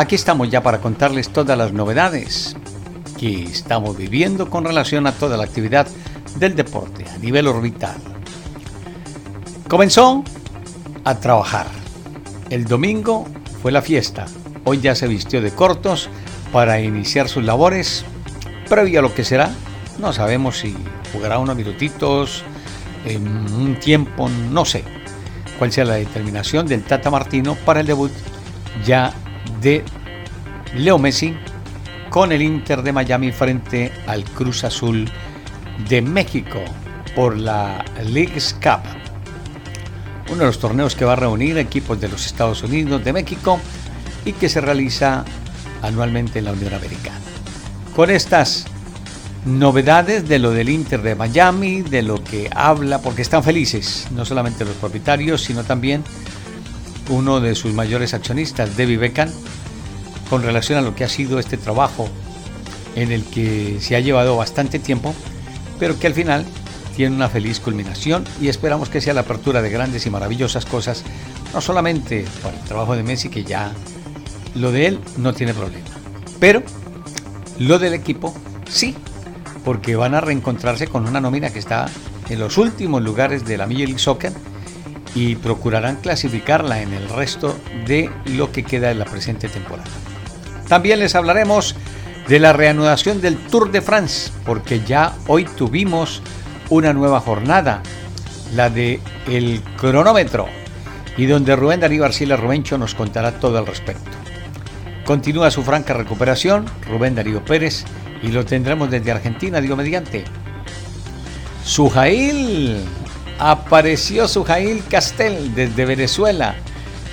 Aquí estamos ya para contarles todas las novedades que estamos viviendo con relación a toda la actividad del deporte a nivel orbital. Comenzó a trabajar. El domingo fue la fiesta. Hoy ya se vistió de cortos para iniciar sus labores. Previo a lo que será, no sabemos si jugará unos minutitos, en un tiempo, no sé cuál sea la determinación del Tata Martino para el debut ya de Leo Messi con el Inter de Miami frente al Cruz Azul de México por la League's Cup, uno de los torneos que va a reunir equipos de los Estados Unidos, de México y que se realiza anualmente en la Unión Americana. Con estas novedades de lo del Inter de Miami, de lo que habla, porque están felices, no solamente los propietarios, sino también uno de sus mayores accionistas, Debbie Beckham, con relación a lo que ha sido este trabajo en el que se ha llevado bastante tiempo, pero que al final tiene una feliz culminación y esperamos que sea la apertura de grandes y maravillosas cosas, no solamente para el trabajo de Messi, que ya lo de él no tiene problema, pero lo del equipo sí, porque van a reencontrarse con una nómina que está en los últimos lugares de la Major League Soccer y procurarán clasificarla en el resto de lo que queda de la presente temporada. También les hablaremos de la reanudación del Tour de France, porque ya hoy tuvimos una nueva jornada, la de el cronómetro, y donde Rubén Darío Arcila Rubencho nos contará todo al respecto. Continúa su franca recuperación, Rubén Darío Pérez, y lo tendremos desde Argentina, digo mediante. Sujail, apareció Sujail Castel desde Venezuela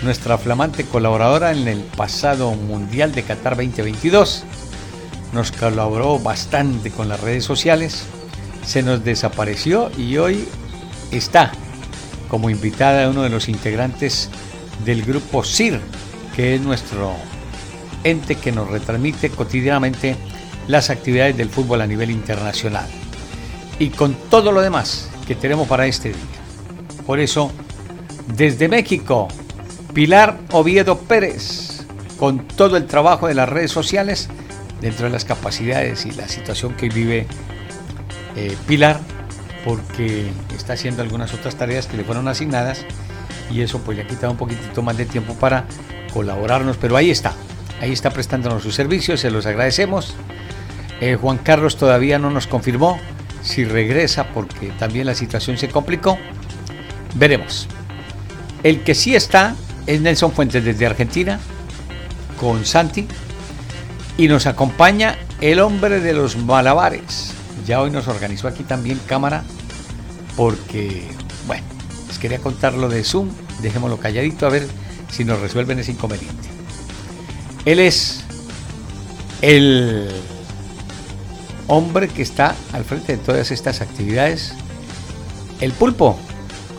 nuestra flamante colaboradora en el pasado Mundial de Qatar 2022. Nos colaboró bastante con las redes sociales, se nos desapareció y hoy está como invitada uno de los integrantes del grupo CIR, que es nuestro ente que nos retransmite cotidianamente las actividades del fútbol a nivel internacional. Y con todo lo demás que tenemos para este día. Por eso, desde México, Pilar Oviedo Pérez, con todo el trabajo de las redes sociales, dentro de las capacidades y la situación que vive eh, Pilar, porque está haciendo algunas otras tareas que le fueron asignadas y eso pues le ha un poquitito más de tiempo para colaborarnos, pero ahí está, ahí está prestándonos sus servicios, se los agradecemos. Eh, Juan Carlos todavía no nos confirmó si regresa porque también la situación se complicó. Veremos. El que sí está es Nelson Fuentes desde Argentina con Santi y nos acompaña el hombre de los malabares. Ya hoy nos organizó aquí también cámara porque, bueno, les quería contar lo de Zoom, dejémoslo calladito a ver si nos resuelven ese inconveniente. Él es el hombre que está al frente de todas estas actividades, el pulpo,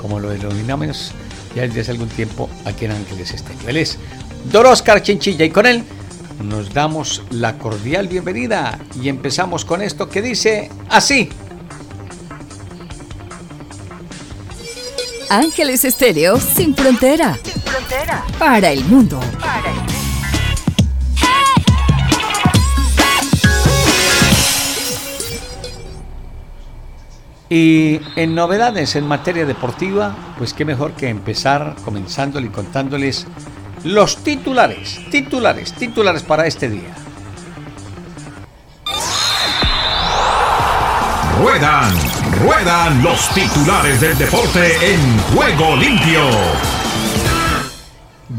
como lo denominamos ya desde hace algún tiempo aquí en Ángeles Estéreo. Él es Don Oscar Chinchilla y con él nos damos la cordial bienvenida y empezamos con esto que dice así. Ángeles Estéreo sin frontera. Sin frontera. Para el mundo. Para el mundo. Y en novedades en materia deportiva, pues qué mejor que empezar comenzándole y contándoles los titulares, titulares, titulares para este día. Ruedan, ruedan los titulares del deporte en juego limpio.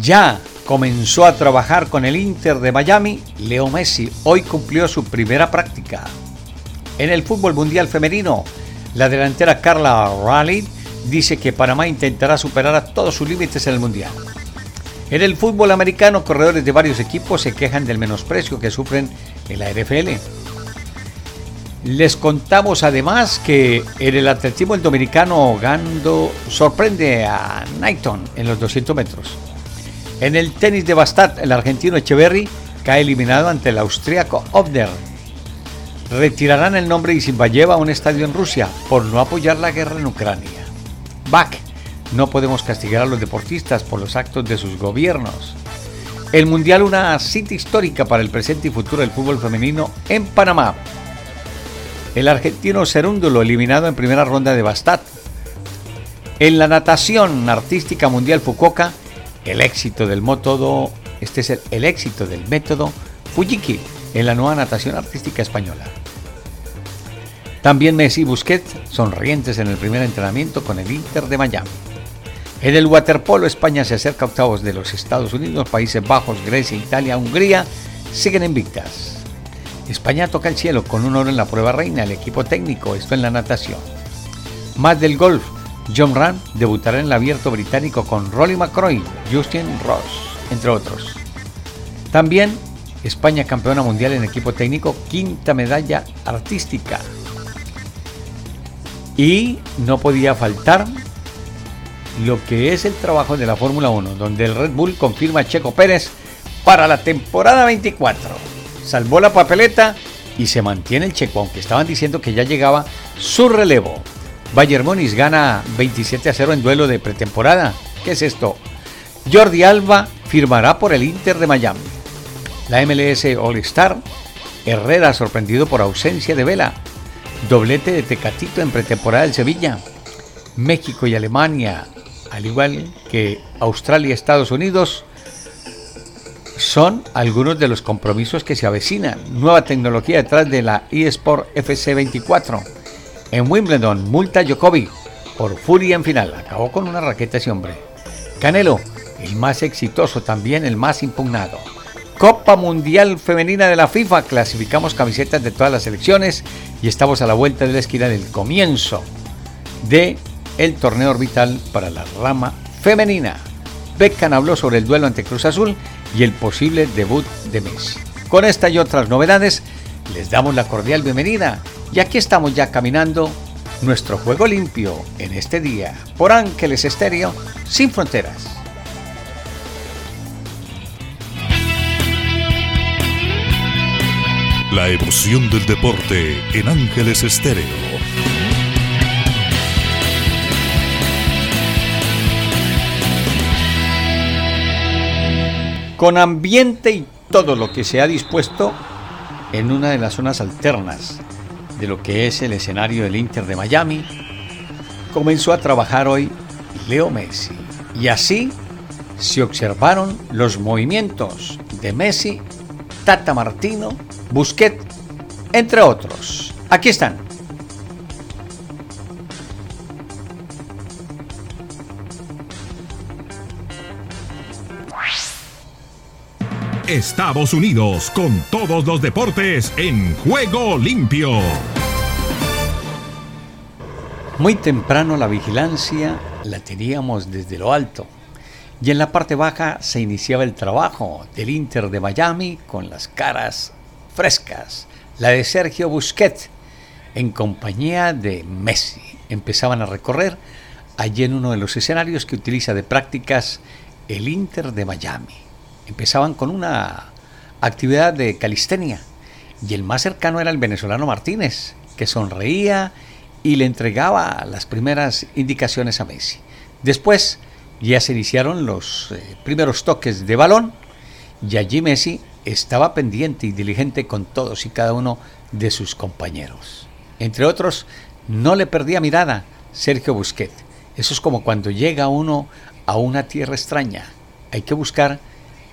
Ya comenzó a trabajar con el Inter de Miami, Leo Messi hoy cumplió su primera práctica. En el fútbol mundial femenino, la delantera Carla Raleigh dice que Panamá intentará superar a todos sus límites en el Mundial. En el fútbol americano, corredores de varios equipos se quejan del menosprecio que sufren en la NFL. Les contamos además que en el atletismo el dominicano Gando sorprende a Knighton en los 200 metros. En el tenis de Bastat, el argentino Echeverry cae eliminado ante el austríaco Obder. Retirarán el nombre de Zimbayeva a un estadio en Rusia por no apoyar la guerra en Ucrania. Back. No podemos castigar a los deportistas por los actos de sus gobiernos. El Mundial, una cita histórica para el presente y futuro del fútbol femenino en Panamá. El argentino Cerúndulo eliminado en primera ronda de Bastat. En la natación artística mundial Fukuoka, el éxito del método, este es el, éxito del método Fujiki en la nueva natación artística española. También Messi y Busquets sonrientes en el primer entrenamiento con el Inter de Miami. En el waterpolo España se acerca a octavos de los Estados Unidos, Países Bajos, Grecia, Italia, Hungría siguen invictas. España toca el cielo con un oro en la prueba reina, el equipo técnico, esto en la natación. Más del golf, John Ram debutará en el abierto británico con Rolly McCroy, Justin Ross, entre otros. También España campeona mundial en equipo técnico, quinta medalla artística. Y no podía faltar lo que es el trabajo de la Fórmula 1, donde el Red Bull confirma a Checo Pérez para la temporada 24. Salvó la papeleta y se mantiene el Checo, aunque estaban diciendo que ya llegaba su relevo. Bayern Múnich gana 27 a 0 en duelo de pretemporada. ¿Qué es esto? Jordi Alba firmará por el Inter de Miami. La MLS All Star. Herrera sorprendido por ausencia de Vela. Doblete de Tecatito en pretemporada del Sevilla. México y Alemania, al igual que Australia y Estados Unidos, son algunos de los compromisos que se avecinan. Nueva tecnología detrás de la eSport FC24 en Wimbledon, multa Djokovic por furia en final. Acabó con una raqueta ese hombre. Canelo, el más exitoso, también el más impugnado. Mundial Femenina de la FIFA. Clasificamos camisetas de todas las selecciones y estamos a la vuelta de la esquina del comienzo de el torneo orbital para la rama femenina. Beckham habló sobre el duelo ante Cruz Azul y el posible debut de Messi. Con esta y otras novedades, les damos la cordial bienvenida y aquí estamos ya caminando nuestro juego limpio en este día por Ángeles Estéreo sin fronteras. La emoción del deporte en Ángeles Estéreo. Con ambiente y todo lo que se ha dispuesto en una de las zonas alternas de lo que es el escenario del Inter de Miami, comenzó a trabajar hoy Leo Messi. Y así se observaron los movimientos de Messi, Tata Martino, Busquets, entre otros. Aquí están. Estados Unidos con todos los deportes en juego limpio. Muy temprano la vigilancia la teníamos desde lo alto y en la parte baja se iniciaba el trabajo del Inter de Miami con las caras frescas, la de Sergio Busquets en compañía de Messi. Empezaban a recorrer allí en uno de los escenarios que utiliza de prácticas el Inter de Miami empezaban con una actividad de calistenia y el más cercano era el venezolano Martínez, que sonreía y le entregaba las primeras indicaciones a Messi. Después ya se iniciaron los eh, primeros toques de balón y allí Messi estaba pendiente y diligente con todos y cada uno de sus compañeros. Entre otros, no le perdía mirada Sergio Busquets. Eso es como cuando llega uno a una tierra extraña. Hay que buscar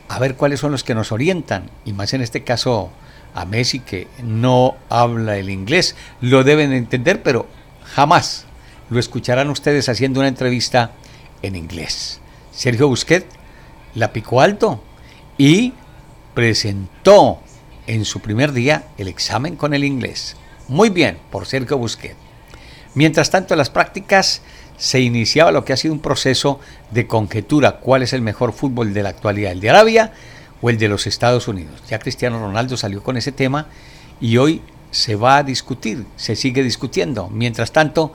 a ver cuáles son los que nos orientan, y más en este caso a Messi que no habla el inglés, lo deben entender, pero jamás lo escucharán ustedes haciendo una entrevista en inglés. Sergio Busquets la picó alto y presentó en su primer día el examen con el inglés. Muy bien por Sergio Busquets. Mientras tanto, las prácticas se iniciaba lo que ha sido un proceso de conjetura, cuál es el mejor fútbol de la actualidad, el de Arabia o el de los Estados Unidos. Ya Cristiano Ronaldo salió con ese tema y hoy se va a discutir, se sigue discutiendo. Mientras tanto,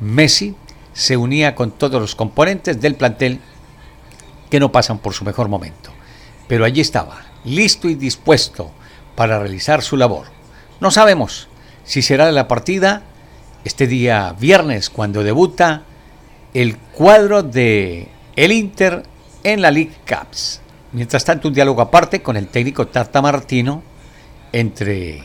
Messi se unía con todos los componentes del plantel que no pasan por su mejor momento. Pero allí estaba, listo y dispuesto para realizar su labor. No sabemos si será la partida este día viernes cuando debuta el cuadro de el Inter en la League Cups. Mientras tanto, un diálogo aparte con el técnico Tata Martino entre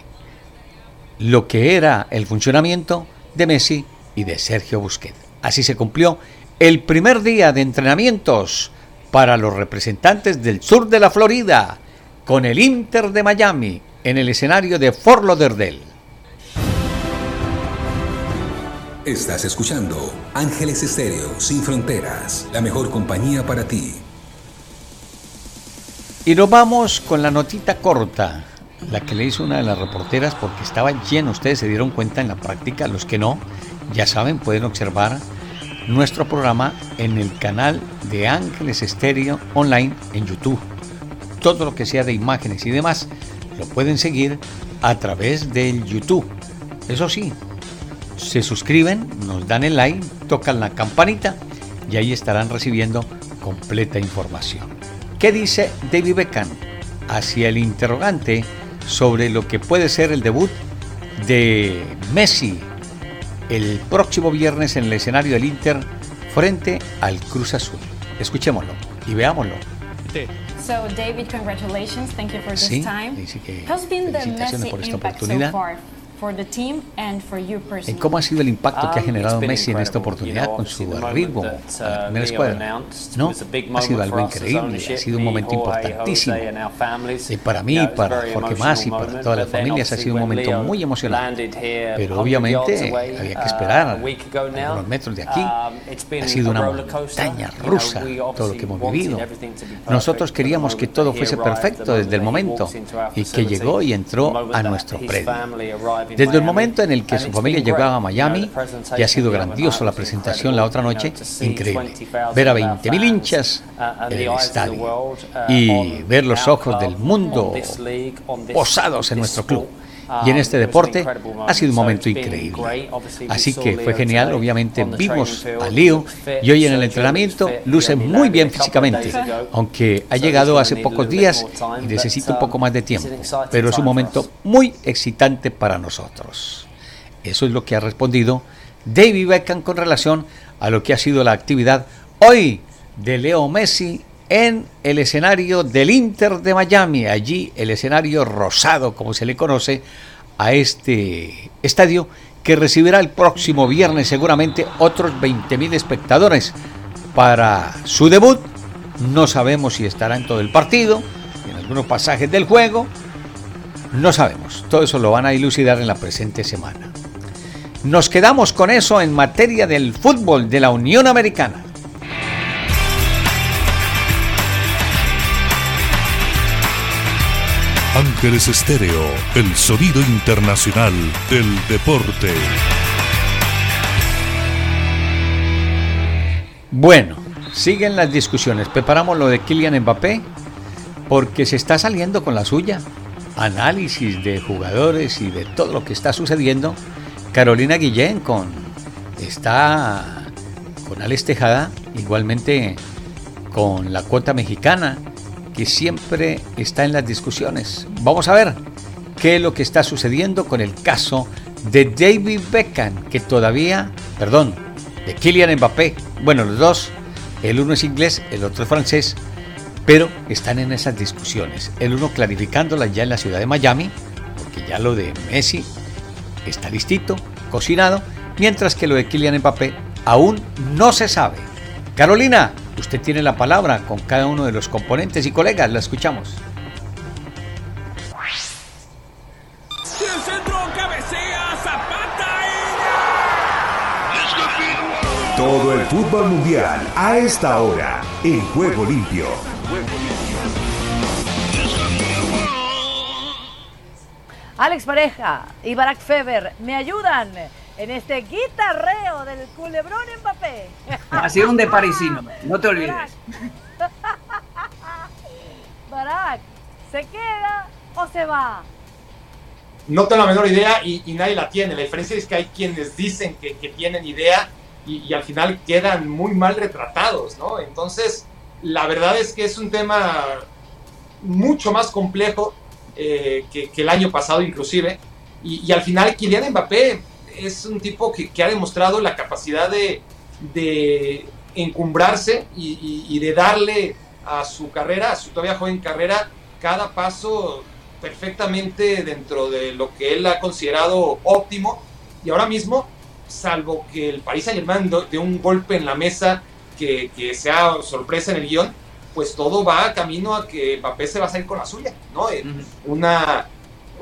lo que era el funcionamiento de Messi y de Sergio Busquets. Así se cumplió el primer día de entrenamientos para los representantes del sur de la Florida con el Inter de Miami en el escenario de Fort Lauderdale. Estás escuchando Ángeles Estéreo Sin Fronteras, la mejor compañía para ti. Y nos vamos con la notita corta, la que le hizo una de las reporteras porque estaba lleno, ustedes se dieron cuenta en la práctica, los que no, ya saben, pueden observar nuestro programa en el canal de Ángeles Estéreo Online en YouTube. Todo lo que sea de imágenes y demás lo pueden seguir a través del YouTube. Eso sí, se suscriben, nos dan el like, tocan la campanita y ahí estarán recibiendo completa información. ¿Qué dice David Beckham hacia el interrogante sobre lo que puede ser el debut de Messi el próximo viernes en el escenario del Inter frente al Cruz Azul? Escuchémoslo y veámoslo. So David, congratulations. Thank you for this Sí, time. dice que How's been the felicitaciones Messi por esta so oportunidad. far for the team and for you en personally? cómo ha sido el impacto que ha generado Messi en esta oportunidad You know, con su that, a la primera escuadra. No, ha moment sido algo increíble, ha sido un me, momento Jorge, importantísimo. Y para mí, para very Jorge Mas y emotional para moment, toda la but then familia, ha obviously sido un momento muy emocionante. Pero 100 obviamente había que uh, esperar algunos metros de aquí. um, it's been Ha sido a una roller coaster. montaña rusa we todo lo que hemos vivido. Nosotros queríamos que todo fuese perfecto desde el momento walked into our y que llegó y entró a nuestro predio. Desde el momento en el que su familia llegaba a Miami, y ha sido grandioso la presentación la otra noche, increíble. 20,000 Ver a of our 20.000 fans, hinchas en el estadio y ver los ojos del mundo posados en nuestro club. Y en este deporte ha sido un momento increíble. Así que fue genial, obviamente vimos a. Leo y hoy en el entrenamiento luce muy bien físicamente, aunque ha llegado hace pocos días y necesita un um, poco más de tiempo, pero es un momento muy excitante para nosotros. Eso es lo que ha respondido David Beckham con relación a lo que ha sido la actividad hoy de Leo Messi en el escenario del Inter de Miami, allí el escenario rosado, como se le conoce, a este estadio que recibirá el próximo viernes seguramente otros 20.000 espectadores para su debut. No sabemos si estará en todo el partido, en algunos pasajes del juego, no sabemos. Todo eso lo van a dilucidar en la presente semana. Nos quedamos con eso en materia del fútbol de la Unión Americana. Ángeles Estéreo, el sonido internacional del deporte. Bueno, siguen las discusiones. Preparamos lo de Kylian Mbappé porque se está saliendo con la suya. Análisis de jugadores y de todo lo que está sucediendo. Carolina Guillén con está con Alex Tejada, igualmente con la cuota mexicana, que siempre está en las discusiones. Vamos a ver qué es lo que está sucediendo con el caso de David Beckham, que todavía, perdón, de Kylian Mbappé. Bueno, los dos, el uno es inglés, el otro es francés, pero están en esas discusiones. El uno clarificándolas ya en la ciudad de Miami, porque ya lo de Messi está listito, cocinado, mientras que lo de Kylian Mbappé aún no se sabe. Carolina, usted tiene la palabra con cada uno de los componentes y colegas, la escuchamos. El centro cabecea Zapata Todo el fútbol mundial a esta hora en Juego Limpio. Alex Pareja y Barack Feber me ayudan en este guitarreo del culebrón Mbappé. Ha sido un de parisino, no te olvides. Barak, ¿se queda o se va? No tengo la menor idea y, y nadie la tiene. La diferencia es que hay quienes dicen que, que tienen idea y, y, al final quedan muy mal retratados, ¿no? Entonces, la verdad es que es un tema mucho más complejo eh, que, que, el año pasado inclusive. Y, y, al final Kylian Mbappé es un tipo que, que ha demostrado la capacidad de, de encumbrarse y, y, de darle a su carrera, a su todavía joven carrera, cada paso perfectamente dentro de lo que él ha considerado óptimo. Y ahora mismo, salvo que el Paris Saint Germain de un golpe en la mesa que, que, sea sorpresa en el guion, pues todo va camino a que Mbappé se va a salir con la suya, ¿no? Uh -huh. Una,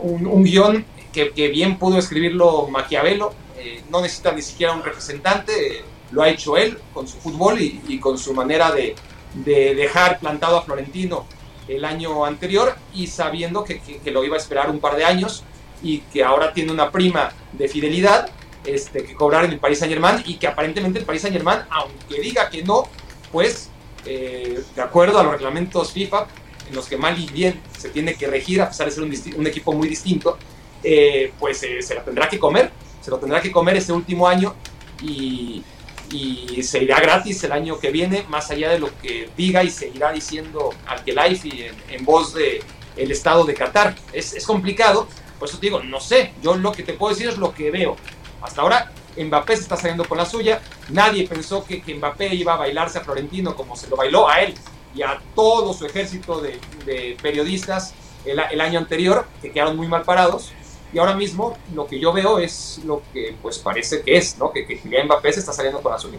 un, un guion que, que, bien pudo escribirlo Maquiavelo, eh, no necesita ni siquiera un representante, eh, lo ha hecho él con su fútbol y, y con su manera de, de, dejar plantado a Florentino el año anterior y sabiendo que, que, que, lo iba a esperar un par de años y que ahora tiene una prima de fidelidad este, que cobrar en el Paris Saint Germain y que aparentemente el Paris Saint Germain, aunque diga que no, pues eh, de acuerdo a los reglamentos FIFA, en los que mal y bien se tiene que regir, a pesar de ser un, un equipo muy distinto, eh, pues eh, se lo tendrá que comer, se lo tendrá que comer este último año y, y, se irá gratis el año que viene, más allá de lo que diga y seguirá diciendo Al-Khelaifi en, en voz del el Estado de Qatar. Es, es complicado, por eso te digo, no sé, yo lo que te puedo decir es lo que veo. Hasta ahora Mbappé se está saliendo con la suya. Nadie pensó que, que, Mbappé iba a bailarse a Florentino como se lo bailó a él y a todo su ejército de, de periodistas el, año anterior, que quedaron muy mal parados. Y ahora mismo lo que yo veo es lo que pues parece que es, ¿no? Que, que Mbappé se está saliendo con la suya.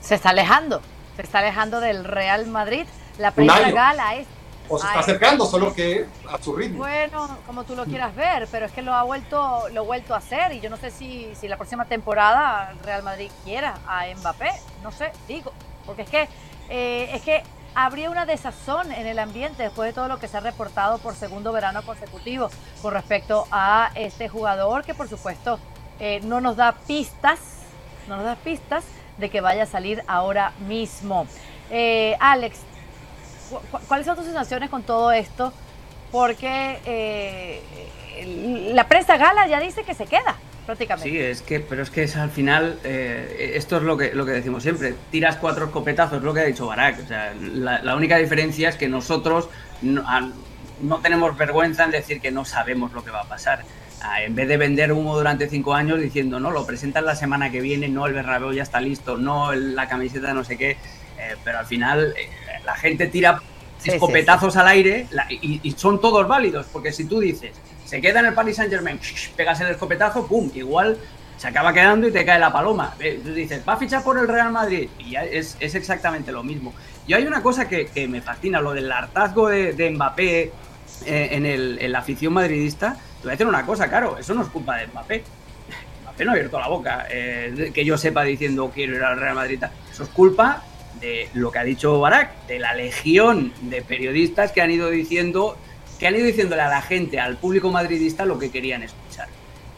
Se está alejando, se está alejando del Real Madrid. La prensa gala es o se está acercando, solo que a su ritmo. Bueno, como tú lo quieras ver, pero es que lo ha vuelto, lo ha vuelto a hacer y yo no sé si, si la próxima temporada Real Madrid quiera a Mbappé, no sé, digo, porque es que eh, es que habría una desazón en el ambiente después de todo lo que se ha reportado por segundo verano consecutivo con respecto a este jugador que por supuesto eh, no nos da pistas, no nos da pistas de que vaya a salir ahora mismo. Eh, Alex, ¿cuáles son tus sensaciones con todo esto? Porque eh, la prensa gala ya dice que se queda prácticamente. Sí, es que, pero es que es al final, eh, esto es lo que, lo que decimos siempre, tiras cuatro escopetazos, es lo que ha dicho Barak. O sea, la, la única diferencia es que nosotros no, no, tenemos vergüenza en decir que no sabemos lo que va a pasar. Ah, en vez de vender humo durante cinco años diciendo, no, lo presentan la semana que viene, no, el Bernabéu ya está listo, no, la camiseta no sé qué, eh, pero al final eh, la gente tira sí, escopetazos sí, sí. al aire la, y, y, son todos válidos, porque si tú dices, se queda en el Paris Saint Germain, pegas el escopetazo, pum, igual se acaba quedando y te cae la paloma. Tú dices, va a fichar por el Real Madrid y ya es, es exactamente lo mismo. Y hay una cosa que, que me fascina, lo del hartazgo de, de Mbappé eh, en, el, la afición madridista. Te voy a decir una cosa, claro, eso no es culpa de Mbappé. Mbappé no ha abierto la boca, eh, que yo sepa diciendo quiero ir al Real Madrid. Eso es culpa de lo que ha dicho Barak, de la legión de periodistas que han ido diciendo, que han ido diciéndole a la gente, al público madridista, lo que querían escuchar.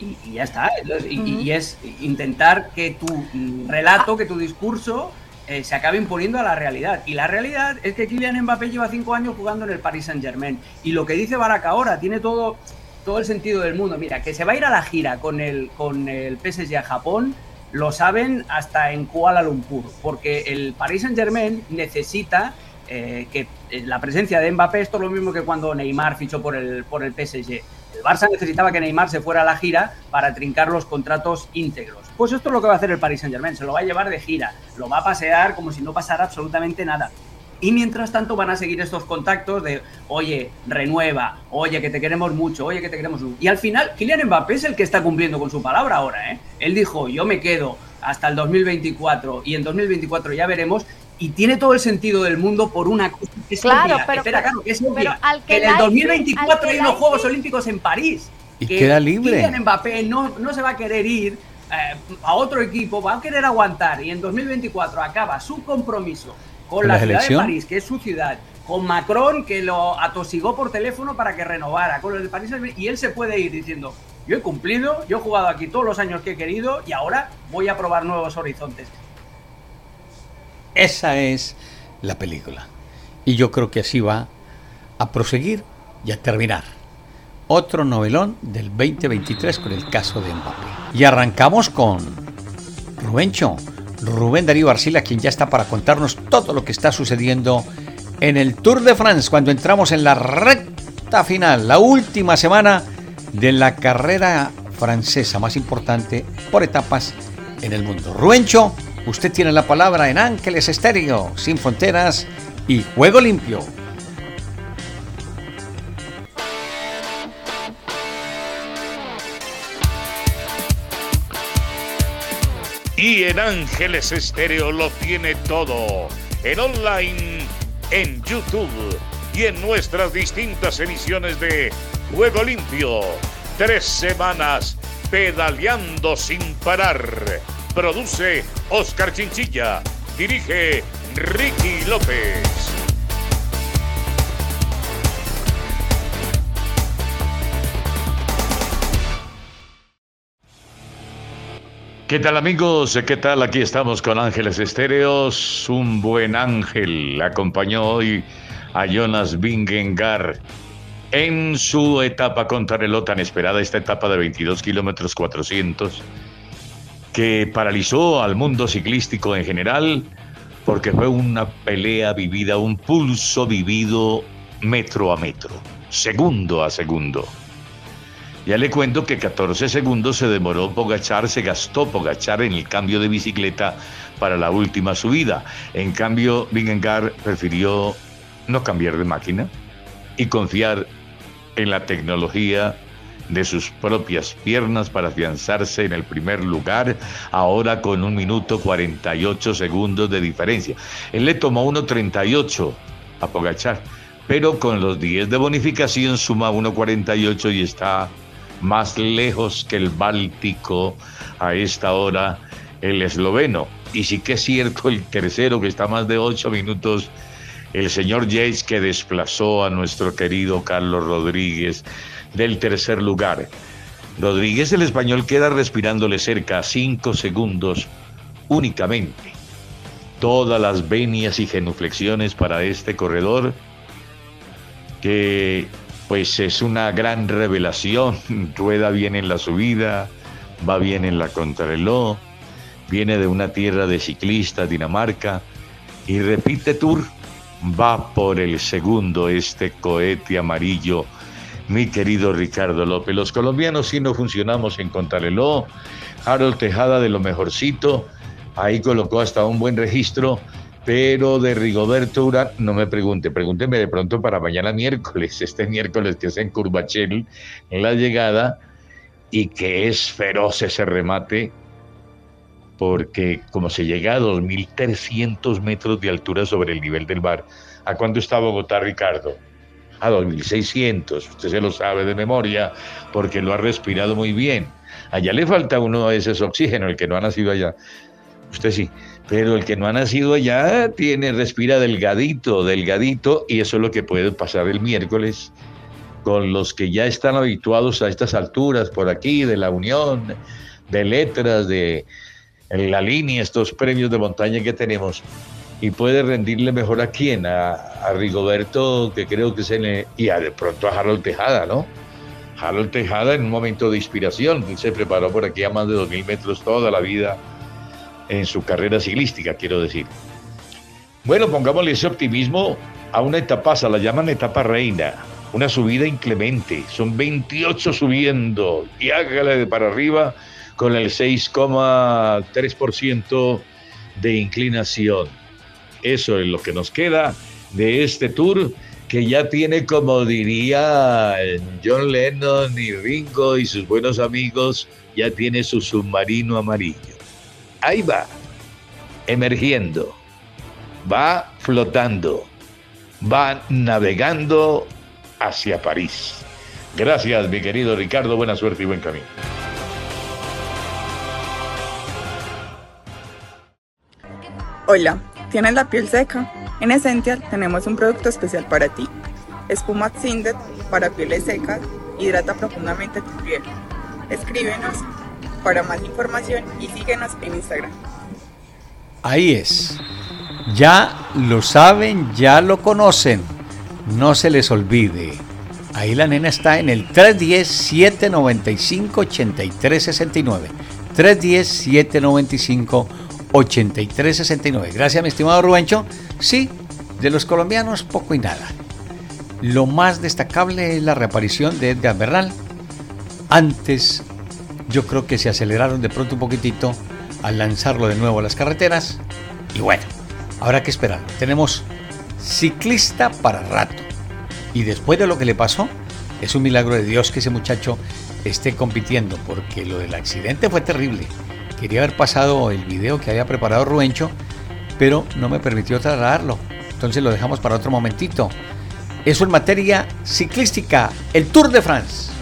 Y, y ya está. Entonces, y, uh -huh. y, es intentar que tu relato, que tu discurso eh, se acabe imponiendo a la realidad. Y la realidad es que Kylian Mbappé lleva cinco años jugando en el Paris Saint Germain. Y lo que dice Barak ahora tiene todo, todo el sentido del mundo. Mira, que se va a ir a la gira con el, con el PSG a Japón lo saben hasta en Kuala Lumpur, porque el Paris Saint Germain necesita eh, que la presencia de Mbappé, esto es lo mismo que cuando Neymar fichó por el, por el PSG. El Barça necesitaba que Neymar se fuera a la gira para trincar los contratos íntegros. Pues esto es lo que va a hacer el Paris Saint Germain, se lo va a llevar de gira, lo va a pasear como si no pasara absolutamente nada. Y mientras tanto van a seguir estos contactos de, oye, renueva, oye, que te queremos mucho, oye, que te queremos mucho. Y al final, Kylian Mbappé es el que está cumpliendo con su palabra ahora, ¿eh? Él dijo, yo me quedo hasta el 2024 y en 2024 ya veremos. Y tiene todo el sentido del mundo por una cosa que es claro, obvia. Pero, Espera, claro, que es obvia. Que, que, en el 2024 hay unos Juegos Olímpicos en París. Y que queda libre. Kylian Mbappé no, no se va a querer ir eh, a otro equipo, va a querer aguantar y en 2024 acaba su compromiso con la, la ciudad de París, que es su ciudad, con Macron, que lo atosigó por teléfono para que renovara, con el de París, y él se puede ir diciendo, yo he cumplido, yo he jugado aquí todos los años que he querido y ahora voy a probar nuevos horizontes. Esa es la película. Y yo creo que así va a proseguir y a terminar. Otro novelón del 2023 con el caso de Mbappé. Y arrancamos con Rubencho, Rubén Darío Arcila, quien ya está para contarnos todo lo que está sucediendo en el Tour de France cuando entramos en la recta final, la última semana de la carrera francesa más importante por etapas en el mundo. Rubencho, usted tiene la palabra en Ángeles Estéreo, Sin Fronteras y Juego Limpio. Y en Ángeles Estéreo lo tiene todo. En online, en YouTube y en nuestras distintas emisiones de Juego Limpio. Tres semanas pedaleando sin parar. Produce Oscar Chinchilla. Dirige Ricky López. ¿Qué tal amigos? ¿Qué tal? Aquí estamos con Ángeles Estéreos. Un buen ángel acompañó hoy a Jonas Vingengar en su etapa contrarreloj tan esperada, esta etapa de 22 kilómetros 400, que paralizó al mundo ciclístico en general, porque fue una pelea vivida, un pulso vivido metro a metro, segundo a segundo. Ya le cuento que 14 segundos se demoró Pogachar, se gastó Pogachar en el cambio de bicicleta para la última subida. En cambio, Vingegaard prefirió no cambiar de máquina y confiar en la tecnología de sus propias piernas para afianzarse en el primer lugar, ahora con un minuto 48 segundos de diferencia. Él le tomó 1.38 a Pogachar, pero con los 10 de bonificación suma 1.48 y está más lejos que el Báltico a esta hora el esloveno. Y sí que es cierto el tercero que está más de ocho minutos, el señor Yates que desplazó a nuestro querido Carlos Rodríguez del tercer lugar. Rodríguez el español queda respirándole cerca cinco segundos únicamente. Todas las venias y genuflexiones para este corredor que pues es una gran revelación. Rueda bien en la subida, va bien en la contrarreloj, viene de una tierra de ciclistas, Dinamarca, y repite Tour, va por el segundo este cohete amarillo. Mi querido Ricardo López, los colombianos sí no funcionamos en contrarreloj. Harold Tejada de lo mejorcito, ahí colocó hasta un buen registro pero de Rigoberto Urán, no me pregunte, pregúnteme de pronto para mañana miércoles, este miércoles que es en Curbachel, en la llegada, y que es feroz ese remate, porque como se llega a 2.300 metros de altura sobre el nivel del mar, ¿a cuánto está Bogotá, Ricardo? A 2.600, usted se lo sabe de memoria, porque lo ha respirado muy bien. Allá le falta uno a veces oxígeno, el que no ha nacido allá. Usted sí pero el que no ha nacido allá tiene, respira delgadito, delgadito, y eso es lo que puede pasar el miércoles con los que ya están habituados a estas alturas por aquí, de la Unión, de Letras, de la línea, estos premios de montaña que tenemos. Y puede rendirle mejor a quién, a, Rigoberto, que creo que se le. y de pronto a Harold Tejada, ¿no? Harold Tejada en un momento de inspiración, se preparó por aquí a más de 2.000 metros toda la vida en su carrera ciclística, quiero decir. Bueno, pongámosle ese optimismo a una etapa, la llaman etapa reina, una subida inclemente, son 28 subiendo y hágale para arriba con el 6,3% de inclinación. Eso es lo que nos queda de este tour que ya tiene, como diría John Lennon y Ringo y sus buenos amigos, ya tiene su submarino amarillo ahí va, emergiendo, va flotando, va navegando hacia París. Gracias, mi querido Ricardo, buena suerte y buen camino. Hola, ¿tienes la piel seca? En Essential tenemos un producto especial para ti. Espuma Sindet para pieles secas hidrata profundamente tu piel Escríbenos para más información y síguenos en Instagram. Ahí es. Ya lo saben, ya lo conocen. No se les olvide. Ahí la nena está en el 310-795-8369. 310-795-8369. Gracias, mi estimado Rubencho. Sí, de los colombianos, poco y nada. Lo más destacable es la reaparición de Edgar Bernal. Antes, yo creo que se aceleraron de pronto un poquitito al lanzarlo de nuevo a las carreteras. Y bueno, habrá que esperar. Tenemos ciclista para rato. Y después de lo que le pasó, es un milagro de Dios que ese muchacho esté compitiendo, porque lo del accidente fue terrible. Quería haber pasado el video que había preparado Ruencho, pero no me permitió trasladarlo. Entonces lo dejamos para otro momentito. Eso en materia ciclística, el Tour de France.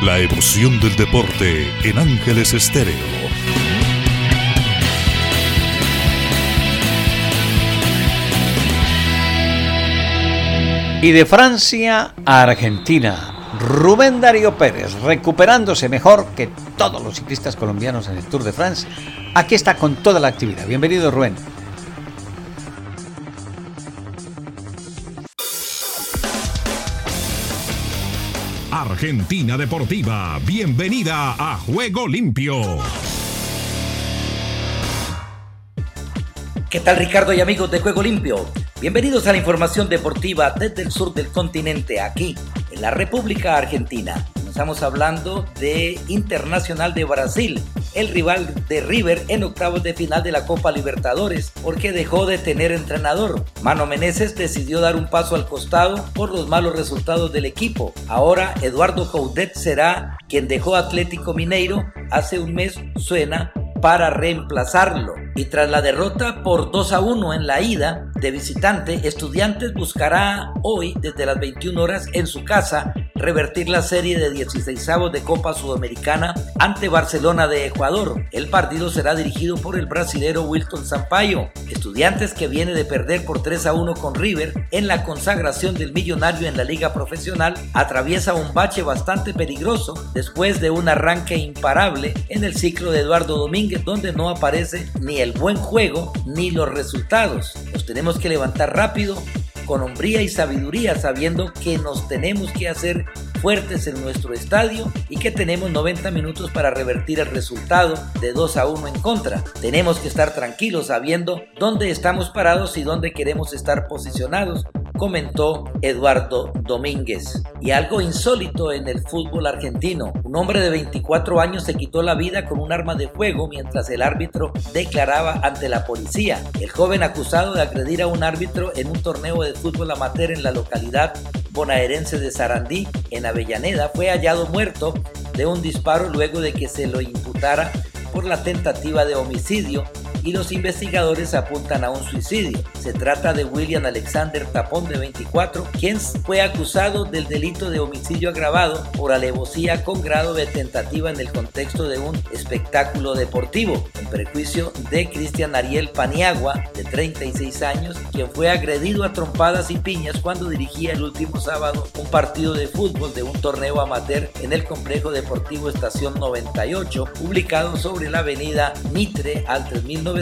La emoción del deporte en Ángeles Estéreo. Y de Francia a Argentina, Rubén Darío Pérez, recuperándose mejor que todos los ciclistas colombianos en el Tour de France. Aquí está con toda la actividad. Bienvenido, Rubén. Argentina Deportiva, bienvenida a Juego Limpio. ¿Qué tal Ricardo y amigos de Juego Limpio? Bienvenidos a la información deportiva desde el sur del continente, aquí la República Argentina. Estamos hablando de Internacional de Brasil, el rival de River en octavos de final de la Copa Libertadores, porque dejó de tener entrenador. Mano Meneses decidió dar un paso al costado por los malos resultados del equipo. Ahora Eduardo Coudet será quien dejó Atlético Mineiro hace un mes, suena para reemplazarlo. Y tras la derrota por 2 a 1 en la ida de visitante, Estudiantes buscará hoy desde las 21 horas en su casa revertir la serie de 16 de Copa Sudamericana ante Barcelona de Ecuador. El partido será dirigido por el brasilero Wilton Sampaio. Estudiantes que viene de perder por 3 a 1 con River en la consagración del millonario en la liga profesional atraviesa un bache bastante peligroso después de un arranque imparable en el ciclo de Eduardo Domínguez donde no aparece ni el buen juego ni los resultados. Los tenemos que levantar rápido con hombría y sabiduría, sabiendo que nos tenemos que hacer fuertes en nuestro estadio y que tenemos 90 minutos para revertir el resultado de 2 a 1 en contra. Tenemos que estar tranquilos sabiendo dónde estamos parados y dónde queremos estar posicionados comentó Eduardo Domínguez. Y algo insólito en el fútbol argentino. Un hombre de 24 años se quitó la vida con un arma de fuego mientras el árbitro declaraba ante la policía. El joven acusado de agredir a un árbitro en un torneo de fútbol amateur en la localidad bonaerense de Sarandí, en Avellaneda, fue hallado muerto de un disparo luego de que se lo imputara por la tentativa de homicidio y los investigadores apuntan a un suicidio. Se trata de William Alexander Tapón de 24, quien fue acusado del delito de homicidio agravado por alevosía con grado de tentativa en el contexto de un espectáculo deportivo, en prejuicio de Cristian Ariel Paniagua, de 36 años, quien fue agredido a trompadas y piñas cuando dirigía el último sábado un partido de fútbol de un torneo amateur en el complejo deportivo Estación 98, ubicado sobre la avenida Mitre al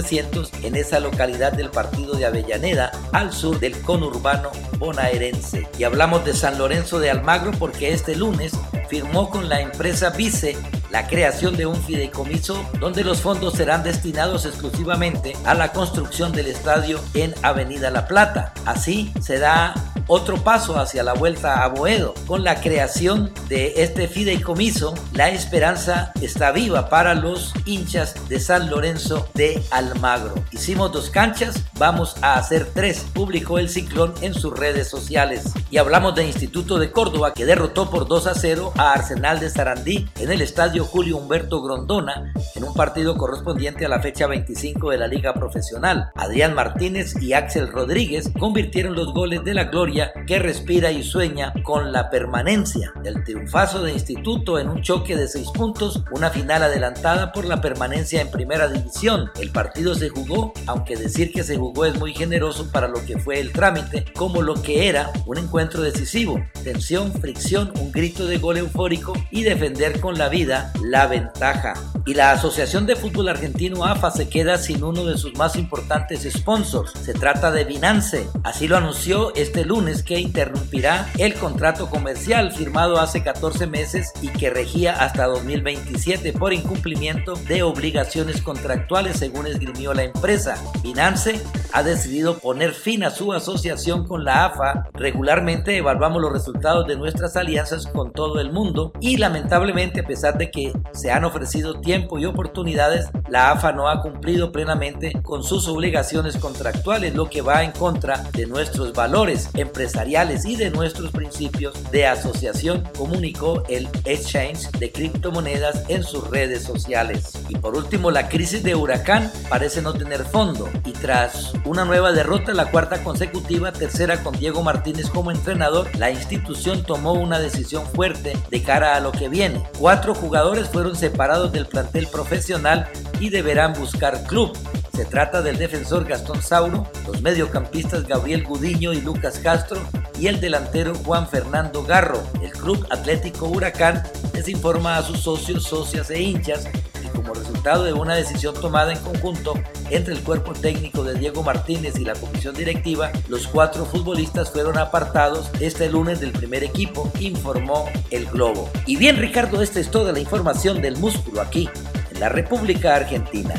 3900 en esa localidad del partido de Avellaneda, al sur del conurbano bonaerense. Y hablamos de San Lorenzo de Almagro porque este lunes firmó con la empresa Vice la creación de un fideicomiso donde los fondos serán destinados exclusivamente a la construcción del estadio en Avenida La Plata. Así se da otro paso hacia la vuelta a Boedo. Con la creación de este fideicomiso, la esperanza está viva para los hinchas de San Lorenzo de Almagro. Hicimos dos canchas, vamos a hacer tres, publicó el Ciclón en sus redes sociales. Y hablamos de Instituto de Córdoba que derrotó por 2 a 0 a Arsenal de Sarandí en el estadio Julio Humberto Grondona en un partido correspondiente a la fecha 25 de la Liga Profesional. Adrián Martínez y Axel Rodríguez convirtieron los goles de la gloria que respira y sueña con la permanencia. El triunfazo de Instituto en un choque de seis puntos, una final adelantada por la permanencia en primera división. El partido se jugó, aunque decir que se jugó es muy generoso para lo que fue el trámite, como lo que era un encuentro decisivo. Tensión, fricción, un grito de gol eufórico y defender con la vida la ventaja. Y la Asociación de Fútbol Argentino AFA se queda sin uno de sus más importantes sponsors. Se trata de Binance. Así lo anunció este lunes que interrumpirá el contrato comercial firmado hace 14 meses y que regía hasta 2027 por incumplimiento de obligaciones contractuales según esgrimió la empresa. Binance ha decidido poner fin a su asociación con la AFA. Regularmente evaluamos los resultados de nuestras alianzas con todo el mundo y lamentablemente a pesar de que se han ofrecido tiempo y oportunidades, la AFA no ha cumplido plenamente con sus obligaciones contractuales, lo que va en contra de nuestros valores empresariales y de nuestros principios de asociación, comunicó el Exchange de criptomonedas en sus redes sociales. Y por último, la crisis de Huracán parece no tener fondo y tras una nueva derrota, la cuarta consecutiva, tercera con Diego Martínez como entrenador, la institución tomó una decisión fuerte de cara a lo que viene. Cuatro jugadores fueron separados del plantel profesional y deberán buscar club. Se trata del defensor Gastón Sauro, los mediocampistas Gabriel Gudiño y Lucas Castro y el delantero Juan Fernando Garro. El Club Atlético Huracán les informa a sus socios, socias e hinchas que como resultado de una decisión tomada en conjunto entre el cuerpo técnico de Diego Martínez y la comisión directiva, los cuatro futbolistas fueron apartados este lunes del primer equipo, informó el Globo. Y bien Ricardo, esta es toda la información del músculo aquí, en la República Argentina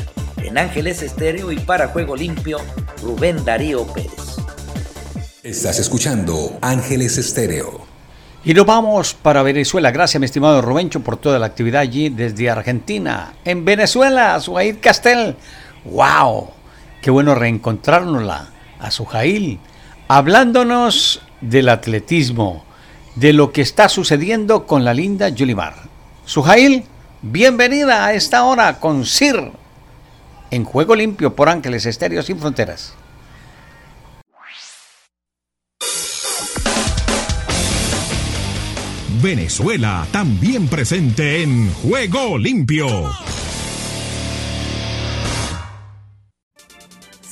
en Ángeles Estéreo y para Juego Limpio, Rubén Darío Pérez. Estás escuchando Ángeles Estéreo. Y nos vamos para Venezuela. Gracias, mi estimado Rubencho, por toda la actividad allí desde Argentina. En Venezuela, Sujail Castel. ¡Wow! Qué bueno reencontrárnosla a Sujail, hablándonos del atletismo, de lo que está sucediendo con la linda Yulimar. Sujail, bienvenida a esta hora con Sir en Juego Limpio por Ángeles Estéreo Sin Fronteras. Venezuela también presente en Juego Limpio.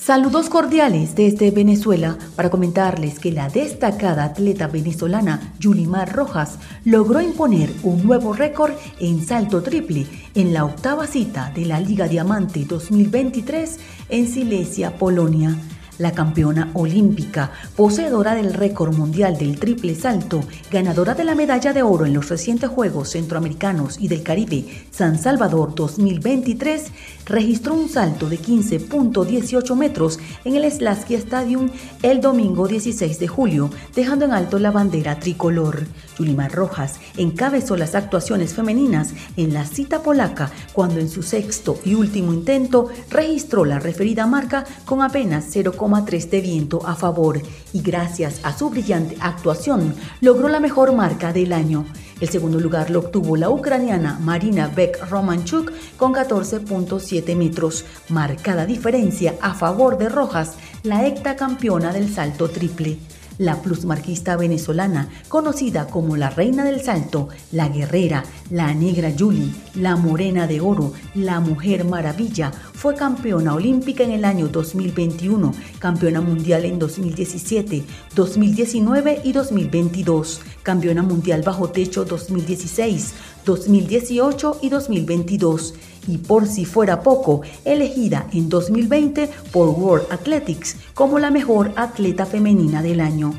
Saludos cordiales desde Venezuela para comentarles que la destacada atleta venezolana Yulimar Rojas logró imponer un nuevo récord en salto triple en la octava cita de la Liga Diamante 2023 en Silesia, Polonia. La campeona olímpica, poseedora del récord mundial del triple salto, ganadora de la medalla de oro en los recientes Juegos Centroamericanos y del Caribe San Salvador 2023, registró un salto de 15.18 metros en el Slaski Stadium el domingo 16 de julio, dejando en alto la bandera tricolor. Yulimar Rojas encabezó las actuaciones femeninas en la cita polaca cuando en su sexto y último intento registró la referida marca con apenas 0,3 de viento a favor y gracias a su brillante actuación logró la mejor marca del año. El segundo lugar lo obtuvo la ucraniana Marina Beck Romanchuk con 14.7 metros, marcada diferencia a favor de Rojas, la hectacampeona del salto triple la plusmarquista venezolana, conocida como la reina del salto, la guerrera, la negra Julie, la morena de oro, la mujer maravilla, fue campeona olímpica en el año 2021, campeona mundial en 2017, 2019 y 2022, campeona mundial bajo techo 2016, 2018 y 2022 y por si fuera poco, elegida en 2020 por World Athletics como la mejor atleta femenina del año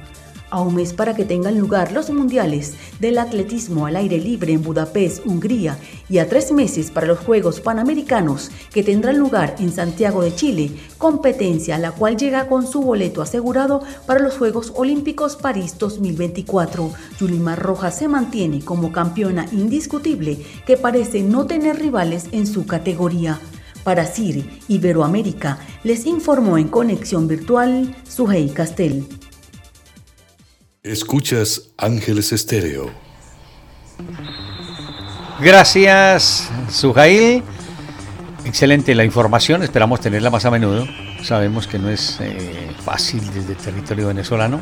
a un mes para que tengan lugar los mundiales del atletismo al aire libre en Budapest, Hungría, y a tres meses para los Juegos Panamericanos que tendrán lugar en Santiago de Chile, competencia a la cual llega con su boleto asegurado para los Juegos Olímpicos París 2024. Yulimar Rojas se mantiene como campeona indiscutible que parece no tener rivales en su categoría. Para CIR Iberoamérica, les informó en conexión virtual Sujei Castel. Escuchas Ángeles Estéreo. Gracias, Sujail. Excelente la información, esperamos tenerla más a menudo. Sabemos que no es eh, fácil desde el territorio venezolano.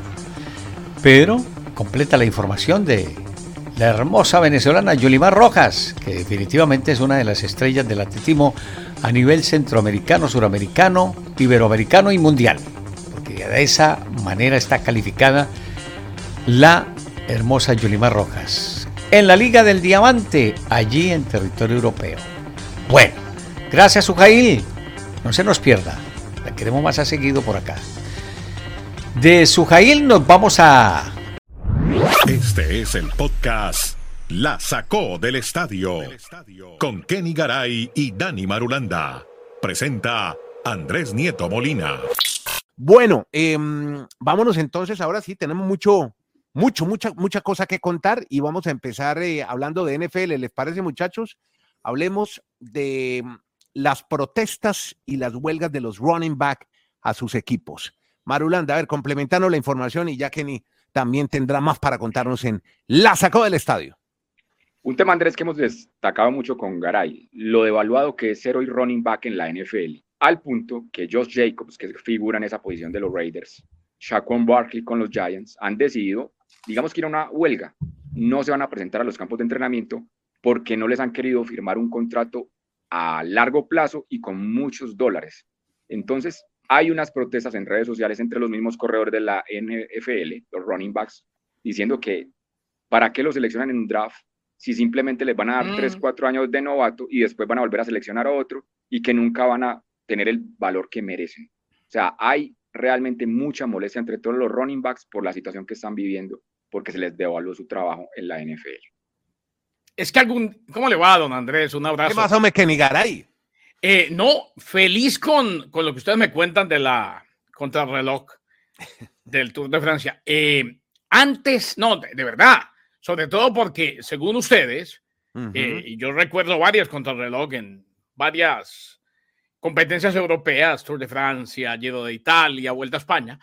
Pero completa la información de la hermosa venezolana Yulimar Rojas, que definitivamente es una de las estrellas del atletismo a nivel centroamericano, suramericano, iberoamericano y mundial. Porque de esa manera está calificada la hermosa Yulimar Rojas. En la Liga del Diamante, allí en territorio europeo. Bueno, gracias Sujail. No se nos pierda. La queremos más a seguido por acá. De Sujail nos vamos a este es el podcast La Sacó del Estadio con Kenny Garay y Dani Marulanda. Presenta Andrés Nieto Molina. Bueno, eh, vámonos entonces. Ahora sí, tenemos mucho, mucho, mucha, mucha cosa que contar y vamos a empezar eh, hablando de NFL. ¿Les parece, muchachos? Hablemos de mm, las protestas y las huelgas de los running back a sus equipos. Marulanda, a ver, complementando la información y ya Kenny también tendrá más para contarnos en La Sacó del Estadio. Un tema, Andrés, que hemos destacado mucho con Garay, lo devaluado que es ser hoy running back en la NFL, al punto que Josh Jacobs, que figura en esa posición de los Raiders, Shaquan Barkley con los Giants, han decidido, digamos que ir a una huelga, no se van a presentar a los campos de entrenamiento porque no les han querido firmar un contrato a largo plazo y con muchos dólares. Entonces, hay unas protestas en redes sociales entre los mismos corredores de la NFL, los running backs, diciendo que ¿para qué los seleccionan en un draft si simplemente les van a dar 3, 4 mm. años de novato y después van a volver a seleccionar a otro y que nunca van a tener el valor que merecen? O sea, hay realmente mucha molestia entre todos los running backs por la situación que están viviendo porque se les devaluó su trabajo en la NFL. Es que algún... ¿Cómo le va, don Andrés? Un abrazo. ¿Qué pasó, me que ahí? Eh, no, feliz con, con, lo que ustedes me cuentan de la contrarreloj del Tour de Francia. Eh, antes, no, de, verdad, sobre todo porque, según ustedes, eh, yo recuerdo varias contrarreloj en varias competencias europeas, Tour de Francia, Giro de Italia, Vuelta a España.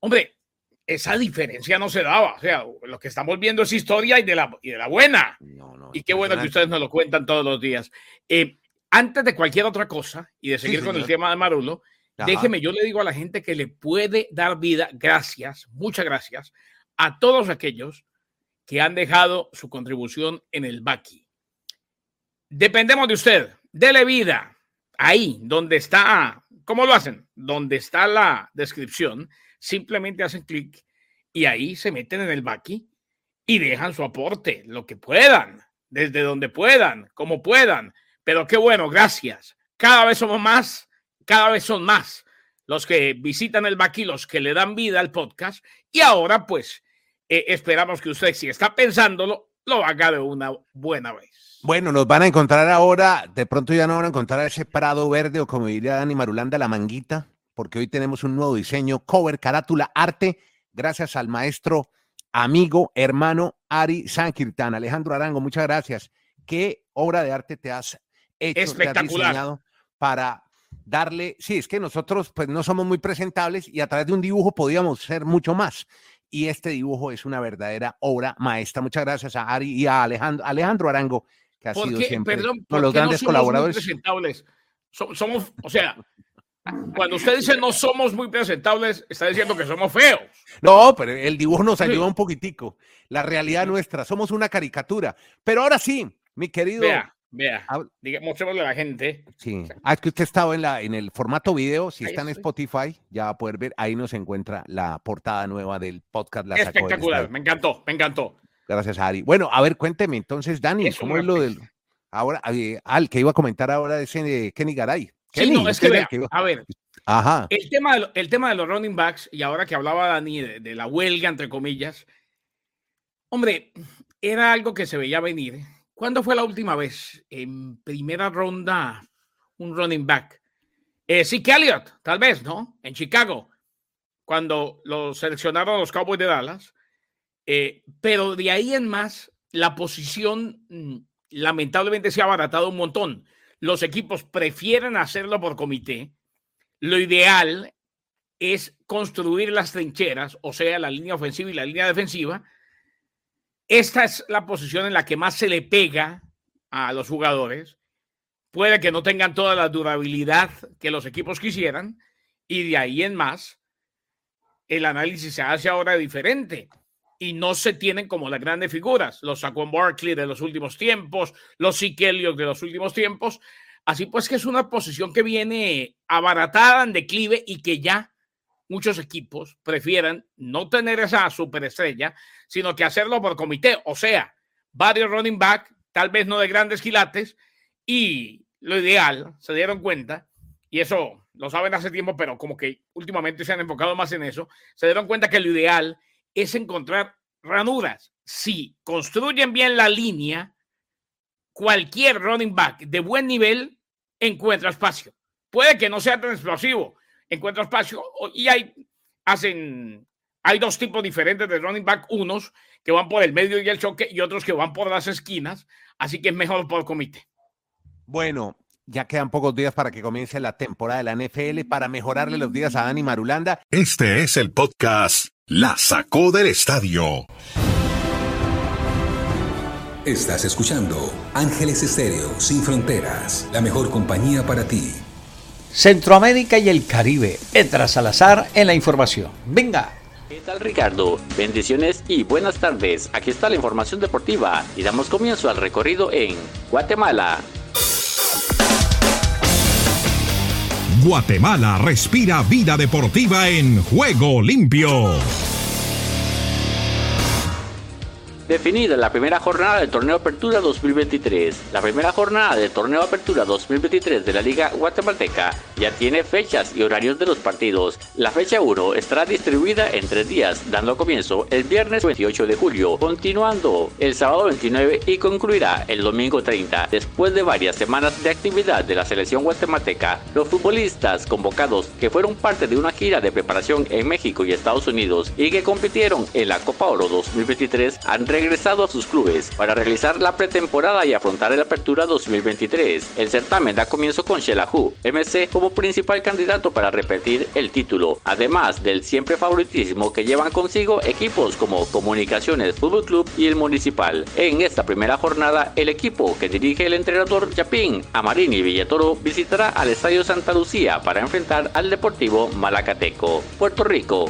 Hombre, esa diferencia no se daba. O sea, lo que estamos viendo es historia y de la, y de la buena. y qué bueno que ustedes nos lo cuentan todos los días. Eh, antes de cualquier otra cosa y de seguir con el tema de Marulo, déjeme, yo le digo a la gente que le puede dar vida, gracias, muchas gracias, a todos aquellos que han dejado su contribución en el Baki. Dependemos de usted, dele vida ahí donde está, ¿cómo lo hacen? Donde está la descripción, simplemente hacen clic y ahí se meten en el Baki y dejan su aporte, lo que puedan, desde donde puedan, como puedan pero qué bueno, gracias. Cada vez somos más, cada vez son más los que visitan el Baki, los que le dan vida al podcast. Y ahora, pues, eh, esperamos que usted, si está pensándolo, lo haga de una buena vez. Bueno, nos van a encontrar ahora, de pronto ya no van a encontrar ese prado verde o como diría Dani Marulanda, la manguita, porque hoy tenemos un nuevo diseño, cover, carátula, arte, gracias al maestro, amigo, hermano Ari Sankirtan. Alejandro Arango, muchas gracias. ¿Qué obra de arte te has espectacular para darle, sí, es que nosotros pues no somos muy presentables y a través de un dibujo podíamos ser mucho más. Y este dibujo es una verdadera obra maestra. Muchas gracias a Ari y a Alejandro, Alejandro Arango, que ha sido siempre uno de los grandes colaboradores. presentables? Somos, o sea, cuando usted dice no somos muy presentables, está diciendo que somos feos. No, pero el dibujo nos ayuda un poquitico. La realidad nuestra, somos una caricatura. Pero ahora sí, mi querido Vea, mostrémosle a la gente. Sí. Ah, es que usted estaba en, la, en el formato video. Si está en Spotify, ya va a poder ver. Ahí nos encuentra la portada nueva del podcast. La Espectacular, me encantó, me encantó. Gracias, Ari. Bueno, a ver, cuénteme entonces, Dani, ¿cómo es lo del. Ahora, eh, al que iba a comentar ahora de ese Kenny Garay. sí, no, es que, vea, a ver. Ajá. El tema, de, el tema de los running backs, y ahora que hablaba Dani de la huelga, entre comillas, hombre, era algo que se veía venir ¿Cuándo fue la última vez en primera ronda un running back? Eh, sí, Elliott, tal vez, ¿no? En Chicago, cuando lo seleccionaron los Cowboys de Dallas. Eh, pero de ahí en más, la posición mm, lamentablemente se ha abaratado un montón. Los equipos prefieren hacerlo por comité. Lo ideal es construir las trincheras, o sea, la línea ofensiva y la línea defensiva, esta es la posición en la que más se le pega a los jugadores. Puede que no tengan toda la durabilidad que los equipos quisieran y de ahí en más el análisis se hace ahora diferente. y no se tienen como las grandes figuras, los Saquon Barkley de los últimos tiempos, los Zeke de los últimos tiempos. Así pues que es una posición que viene abaratada en declive y que ya muchos equipos prefieren no tener esa superestrella, sino que hacerlo por comité, o sea, varios running back, tal vez no de grandes quilates, y lo ideal, se dieron cuenta, y eso lo saben hace tiempo, pero como que últimamente se han enfocado más en eso, se dieron cuenta que lo ideal es encontrar ranuras. Si construyen bien la línea, cualquier running back de buen nivel encuentra espacio. Puede que no sea tan explosivo, encuentra espacio y hay, hacen, hay dos tipos diferentes de running back, unos que van por el medio y el choque y otros que van por las esquinas, así que es mejor por comité. Bueno, ya quedan pocos días para que comience la temporada de la NFL para mejorarle los días a Dani Marulanda. Este es el podcast La sacó del estadio. Estás escuchando Ángeles Estéreo Sin Fronteras, la mejor compañía para ti. Centroamérica y el Caribe. Edra Salazar en la información. Venga. ¿Qué tal Ricardo? Bendiciones y buenas tardes. Aquí está la información deportiva y damos comienzo al recorrido en Guatemala. Guatemala respira vida deportiva en juego limpio. Definida la primera jornada del torneo Apertura 2023. La primera jornada del torneo Apertura 2023 de la Liga Guatemalteca ya tiene fechas y horarios de los partidos. La fecha 1 estará distribuida en tres días, dando comienzo el viernes 28 de julio, continuando el sábado 29 y concluirá el domingo 30. Después de varias semanas de actividad de la selección guatemalteca, los futbolistas convocados que fueron parte de una gira de preparación en México y Estados Unidos y que compitieron en la Copa Oro 2023 han regresado a sus clubes para realizar la pretemporada y afrontar la apertura 2023. El certamen da comienzo con Shelahu MC como principal candidato para repetir el título, además del siempre favoritismo que llevan consigo equipos como Comunicaciones Fútbol Club y el Municipal. En esta primera jornada, el equipo que dirige el entrenador Yapín, Amarini Villatoro, visitará al Estadio Santa Lucía para enfrentar al Deportivo Malacateco. Puerto Rico,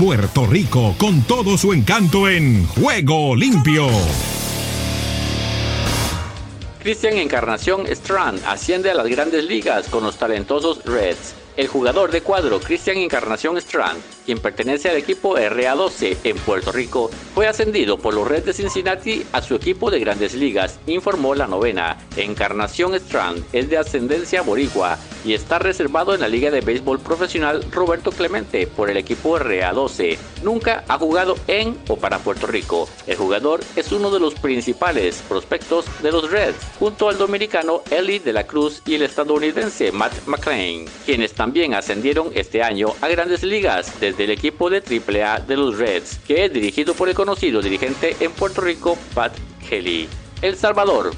Puerto Rico con todo su encanto en Juego Limpio. Cristian Encarnación Strand asciende a las grandes ligas con los talentosos Reds. El jugador de cuadro Cristian Encarnación Strand, quien pertenece al equipo RA12 en Puerto Rico, fue ascendido por los Reds de Cincinnati a su equipo de grandes ligas, informó la novena. Encarnación Strand es de ascendencia boricua y está reservado en la Liga de Béisbol Profesional Roberto Clemente por el equipo RA12. Nunca ha jugado en o para Puerto Rico. El jugador es uno de los principales prospectos de los Reds, junto al dominicano Eli de la Cruz y el estadounidense Matt McClain, quienes también ascendieron este año a grandes ligas desde el equipo de AAA de los Reds, que es dirigido por el conocido dirigente en Puerto Rico, Pat Kelly. El Salvador.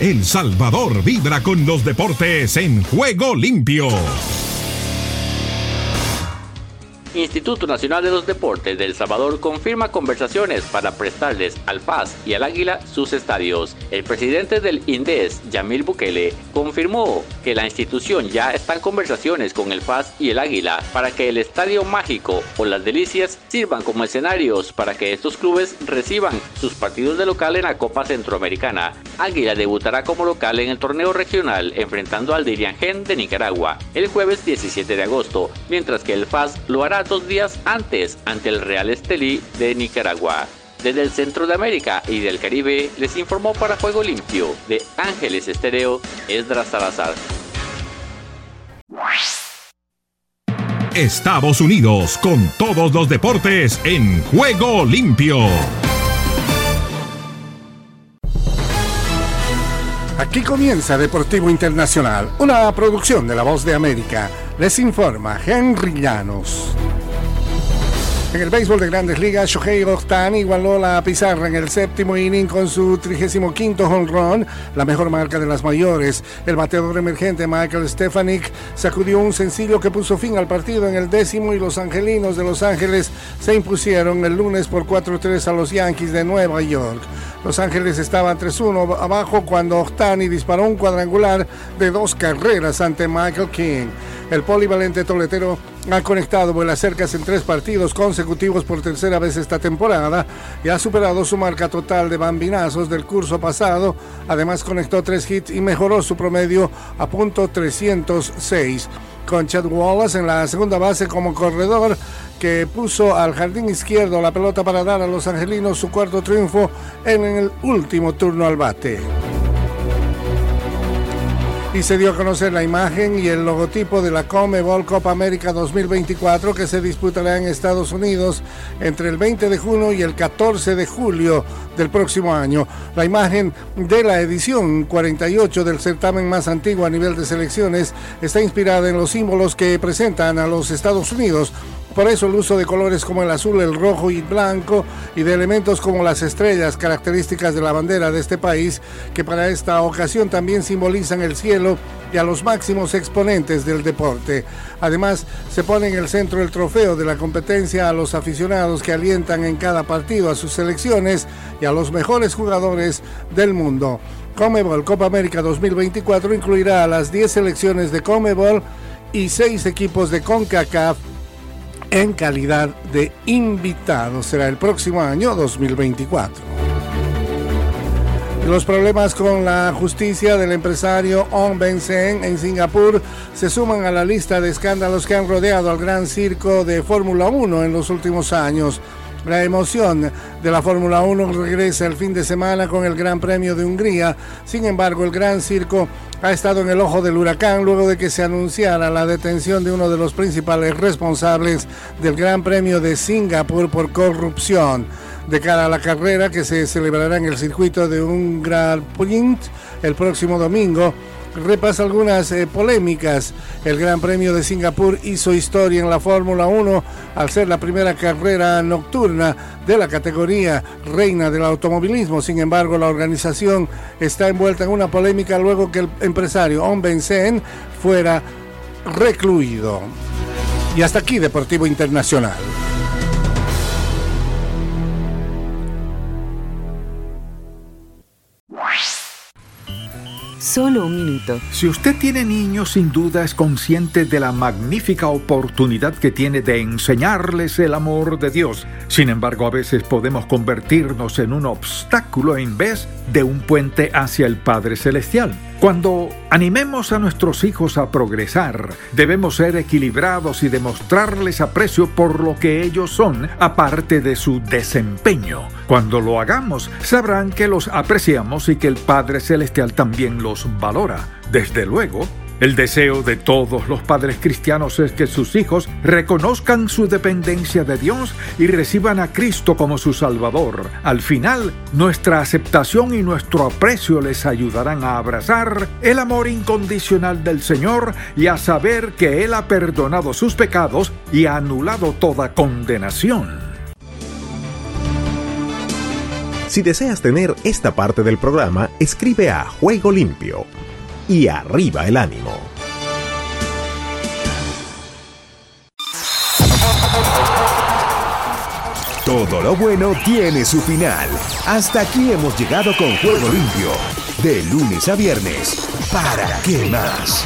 El Salvador vibra con los deportes en juego limpio. Instituto Nacional de los Deportes de El Salvador confirma conversaciones para prestarles al Paz y al Águila sus estadios. El presidente del INDES, Yamil Bukele, confirmó que la institución ya está en conversaciones con el Paz y el Águila para que el Estadio Mágico o las Delicias sirvan como escenarios para que estos clubes reciban sus partidos de local en la Copa Centroamericana. Águila debutará como local en el torneo regional enfrentando al Diriangén de Nicaragua el jueves 17 de agosto, mientras que el Paz lo hará dos días antes ante el Real Estelí de Nicaragua. Desde el centro de América y del Caribe les informó para Juego Limpio de Ángeles Estéreo Esdras Salazar. Estados Unidos con todos los deportes en Juego Limpio. Aquí comienza Deportivo Internacional, una producción de La Voz de América. Les informa Henry Llanos. En el béisbol de grandes ligas, Shohei Ohtani igualó la pizarra en el séptimo inning con su 35 home run, la mejor marca de las mayores. El bateador emergente Michael Stefanik sacudió un sencillo que puso fin al partido en el décimo y los angelinos de Los Ángeles se impusieron el lunes por 4-3 a los Yankees de Nueva York. Los Ángeles estaban 3-1 abajo cuando Ohtani disparó un cuadrangular de dos carreras ante Michael King. El polivalente toletero ha conectado vuelas cercas en tres partidos consecutivos por tercera vez esta temporada y ha superado su marca total de bambinazos del curso pasado. Además conectó tres hits y mejoró su promedio a punto 306 con Chad Wallace en la segunda base como corredor que puso al jardín izquierdo la pelota para dar a los angelinos su cuarto triunfo en el último turno al bate y se dio a conocer la imagen y el logotipo de la Comebol Copa América 2024 que se disputará en Estados Unidos entre el 20 de junio y el 14 de julio del próximo año. La imagen de la edición 48 del certamen más antiguo a nivel de selecciones está inspirada en los símbolos que presentan a los Estados Unidos por eso el uso de colores como el azul, el rojo y blanco y de elementos como las estrellas, características de la bandera de este país, que para esta ocasión también simbolizan el cielo y a los máximos exponentes del deporte. Además, se pone en el centro el trofeo de la competencia a los aficionados que alientan en cada partido a sus selecciones y a los mejores jugadores del mundo. Comebol Copa América 2024 incluirá a las 10 selecciones de Comebol y 6 equipos de CONCACAF en calidad de invitado. Será el próximo año 2024. Los problemas con la justicia del empresario Ong Ben Sen en Singapur se suman a la lista de escándalos que han rodeado al gran circo de Fórmula 1 en los últimos años. La emoción de la Fórmula 1 regresa el fin de semana con el Gran Premio de Hungría. Sin embargo, el Gran Circo ha estado en el ojo del huracán luego de que se anunciara la detención de uno de los principales responsables del Gran Premio de Singapur por corrupción. De cara a la carrera que se celebrará en el circuito de un Grand Prix el próximo domingo, repasa algunas eh, polémicas. El Gran Premio de Singapur hizo historia en la Fórmula 1 al ser la primera carrera nocturna de la categoría reina del automovilismo. Sin embargo, la organización está envuelta en una polémica luego que el empresario On Sen fuera recluido. Y hasta aquí Deportivo Internacional. Solo un minuto. Si usted tiene niños, sin duda es consciente de la magnífica oportunidad que tiene de enseñarles el amor de Dios. Sin embargo, a veces podemos convertirnos en un obstáculo en vez de un puente hacia el Padre Celestial. Cuando animemos a nuestros hijos a progresar, debemos ser equilibrados y demostrarles aprecio por lo que ellos son, aparte de su desempeño. Cuando lo hagamos, sabrán que los apreciamos y que el Padre Celestial también los valora. Desde luego, el deseo de todos los padres cristianos es que sus hijos reconozcan su dependencia de Dios y reciban a Cristo como su Salvador. Al final, nuestra aceptación y nuestro aprecio les ayudarán a abrazar el amor incondicional del Señor y a saber que Él ha perdonado sus pecados y ha anulado toda condenación. Si deseas tener esta parte del programa, escribe a Juego Limpio y arriba el ánimo. Todo lo bueno tiene su final. Hasta aquí hemos llegado con Juego Limpio. De lunes a viernes. ¿Para qué más?